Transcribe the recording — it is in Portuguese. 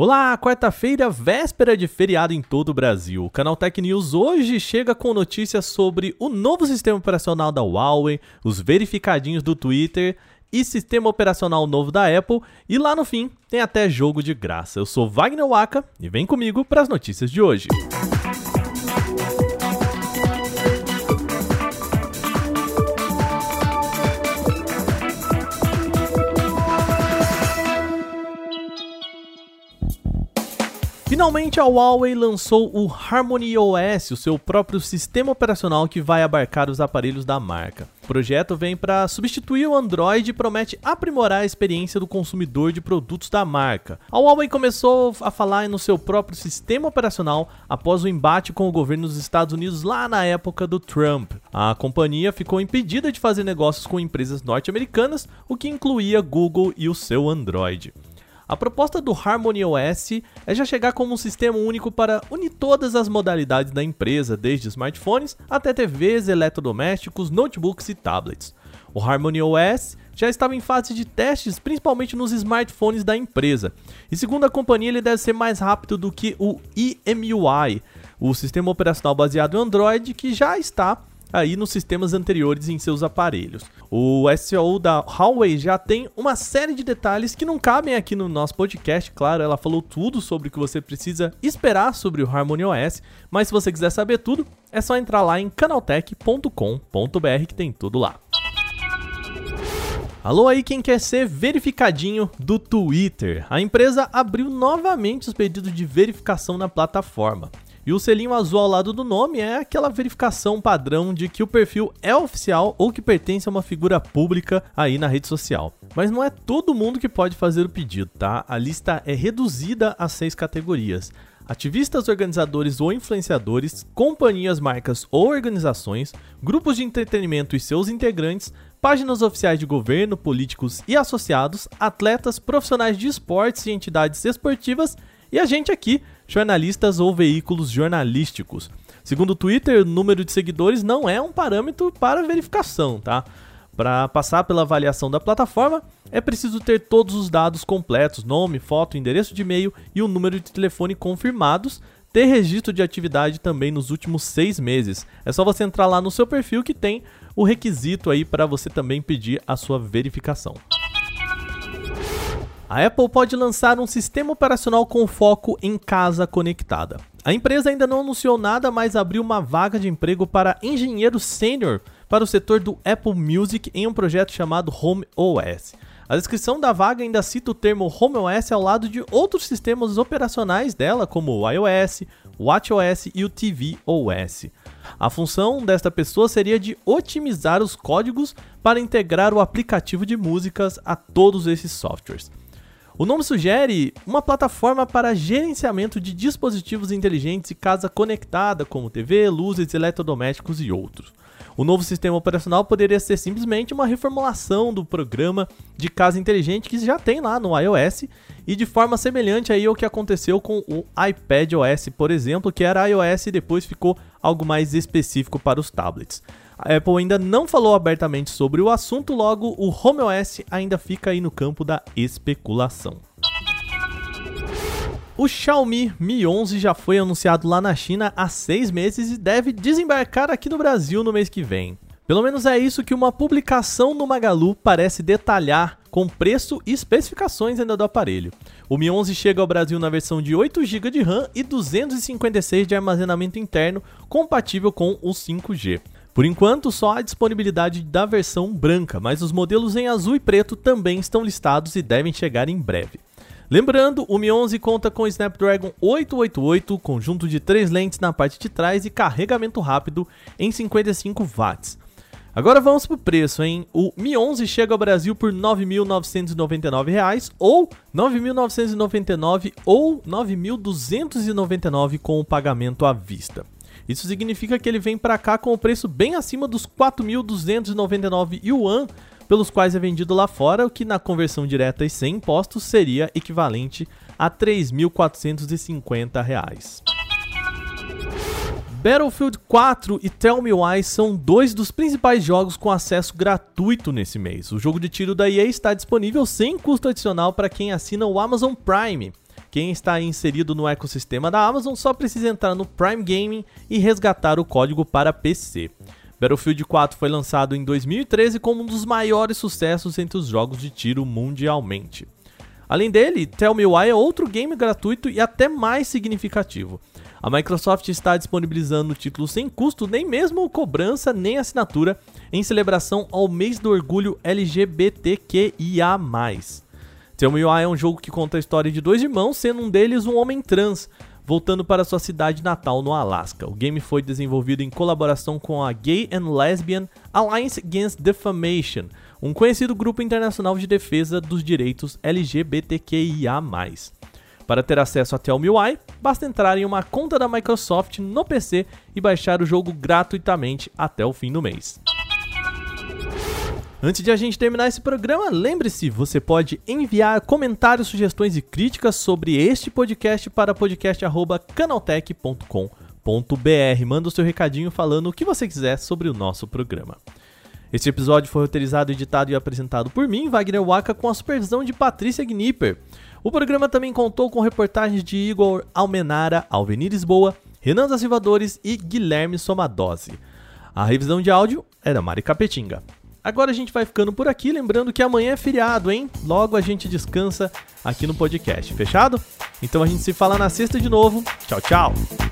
Olá, quarta-feira, véspera de feriado em todo o Brasil. O Canal Tech News hoje chega com notícias sobre o novo sistema operacional da Huawei, os verificadinhos do Twitter e sistema operacional novo da Apple. E lá no fim tem até jogo de graça. Eu sou Wagner Waka e vem comigo para as notícias de hoje. Finalmente a Huawei lançou o Harmony OS, o seu próprio sistema operacional que vai abarcar os aparelhos da marca. O projeto vem para substituir o Android e promete aprimorar a experiência do consumidor de produtos da marca. A Huawei começou a falar no seu próprio sistema operacional após o embate com o governo dos Estados Unidos lá na época do Trump. A companhia ficou impedida de fazer negócios com empresas norte-americanas, o que incluía Google e o seu Android. A proposta do Harmony OS é já chegar como um sistema único para unir todas as modalidades da empresa, desde smartphones até TVs, eletrodomésticos, notebooks e tablets. O Harmony OS já estava em fase de testes, principalmente nos smartphones da empresa. E segundo a companhia, ele deve ser mais rápido do que o EMUI, o sistema operacional baseado em Android, que já está aí nos sistemas anteriores em seus aparelhos. O SEO da Huawei já tem uma série de detalhes que não cabem aqui no nosso podcast, claro, ela falou tudo sobre o que você precisa esperar sobre o Harmony OS, mas se você quiser saber tudo, é só entrar lá em canaltech.com.br que tem tudo lá. Alô aí quem quer ser verificadinho do Twitter. A empresa abriu novamente os pedidos de verificação na plataforma. E o selinho azul ao lado do nome é aquela verificação padrão de que o perfil é oficial ou que pertence a uma figura pública aí na rede social. Mas não é todo mundo que pode fazer o pedido, tá? A lista é reduzida a seis categorias ativistas, organizadores ou influenciadores, companhias, marcas ou organizações, grupos de entretenimento e seus integrantes, páginas oficiais de governo, políticos e associados, atletas, profissionais de esportes e entidades esportivas e a gente aqui, jornalistas ou veículos jornalísticos. Segundo o Twitter, o número de seguidores não é um parâmetro para verificação, tá? Para passar pela avaliação da plataforma, é preciso ter todos os dados completos: nome, foto, endereço de e-mail e o número de telefone confirmados. Ter registro de atividade também nos últimos seis meses. É só você entrar lá no seu perfil que tem o requisito aí para você também pedir a sua verificação. A Apple pode lançar um sistema operacional com foco em casa conectada. A empresa ainda não anunciou nada, mas abriu uma vaga de emprego para engenheiro sênior para o setor do Apple Music em um projeto chamado Home OS. A descrição da vaga ainda cita o termo Home OS ao lado de outros sistemas operacionais dela, como o iOS, o WatchOS e o tvOS. A função desta pessoa seria de otimizar os códigos para integrar o aplicativo de músicas a todos esses softwares. O nome sugere uma plataforma para gerenciamento de dispositivos inteligentes e casa conectada, como TV, luzes, eletrodomésticos e outros. O novo sistema operacional poderia ser simplesmente uma reformulação do programa de casa inteligente que já tem lá no iOS e de forma semelhante aí ao que aconteceu com o iPad OS, por exemplo, que era iOS e depois ficou algo mais específico para os tablets. A Apple ainda não falou abertamente sobre o assunto, logo o Home OS ainda fica aí no campo da especulação. O Xiaomi Mi 11 já foi anunciado lá na China há seis meses e deve desembarcar aqui no Brasil no mês que vem. Pelo menos é isso que uma publicação no Magalu parece detalhar com preço e especificações ainda do aparelho. O Mi 11 chega ao Brasil na versão de 8 GB de RAM e 256 de armazenamento interno, compatível com o 5G. Por enquanto, só há disponibilidade da versão branca, mas os modelos em azul e preto também estão listados e devem chegar em breve. Lembrando, o Mi 11 conta com Snapdragon 888, conjunto de três lentes na parte de trás e carregamento rápido em 55 watts. Agora vamos pro preço, hein? O Mi 11 chega ao Brasil por R$ 9.999 ou R$ 9.999 ou R$ 9.299 com o pagamento à vista. Isso significa que ele vem para cá com o preço bem acima dos 4.299 yuan, pelos quais é vendido lá fora, o que na conversão direta e sem impostos seria equivalente a 3.450 reais. Battlefield 4 e Tell Me Why são dois dos principais jogos com acesso gratuito nesse mês. O jogo de tiro da EA está disponível sem custo adicional para quem assina o Amazon Prime. Quem está inserido no ecossistema da Amazon só precisa entrar no Prime Gaming e resgatar o código para PC. Battlefield 4 foi lançado em 2013 como um dos maiores sucessos entre os jogos de tiro mundialmente. Além dele, Tell Me Why é outro game gratuito e até mais significativo. A Microsoft está disponibilizando o título sem custo, nem mesmo cobrança nem assinatura, em celebração ao mês do orgulho LGBTQIA. Tell Me Why é um jogo que conta a história de dois irmãos, sendo um deles um homem trans, voltando para sua cidade natal no Alasca. O game foi desenvolvido em colaboração com a Gay and Lesbian Alliance Against Defamation, um conhecido grupo internacional de defesa dos direitos LGBTQIA+. Para ter acesso a Tell Me Why, basta entrar em uma conta da Microsoft no PC e baixar o jogo gratuitamente até o fim do mês. Antes de a gente terminar esse programa, lembre-se, você pode enviar comentários, sugestões e críticas sobre este podcast para podcast@canaltech.com.br. Manda o seu recadinho falando o que você quiser sobre o nosso programa. Este episódio foi roteirizado, editado e apresentado por mim, Wagner Waka, com a supervisão de Patrícia Gnipper. O programa também contou com reportagens de Igor Almenara, Alvenir Lisboa, Renan da Silvadores e Guilherme Somadose. A revisão de áudio é da Mari Capetinga. Agora a gente vai ficando por aqui, lembrando que amanhã é feriado, hein? Logo a gente descansa aqui no podcast, fechado? Então a gente se fala na sexta de novo. Tchau, tchau!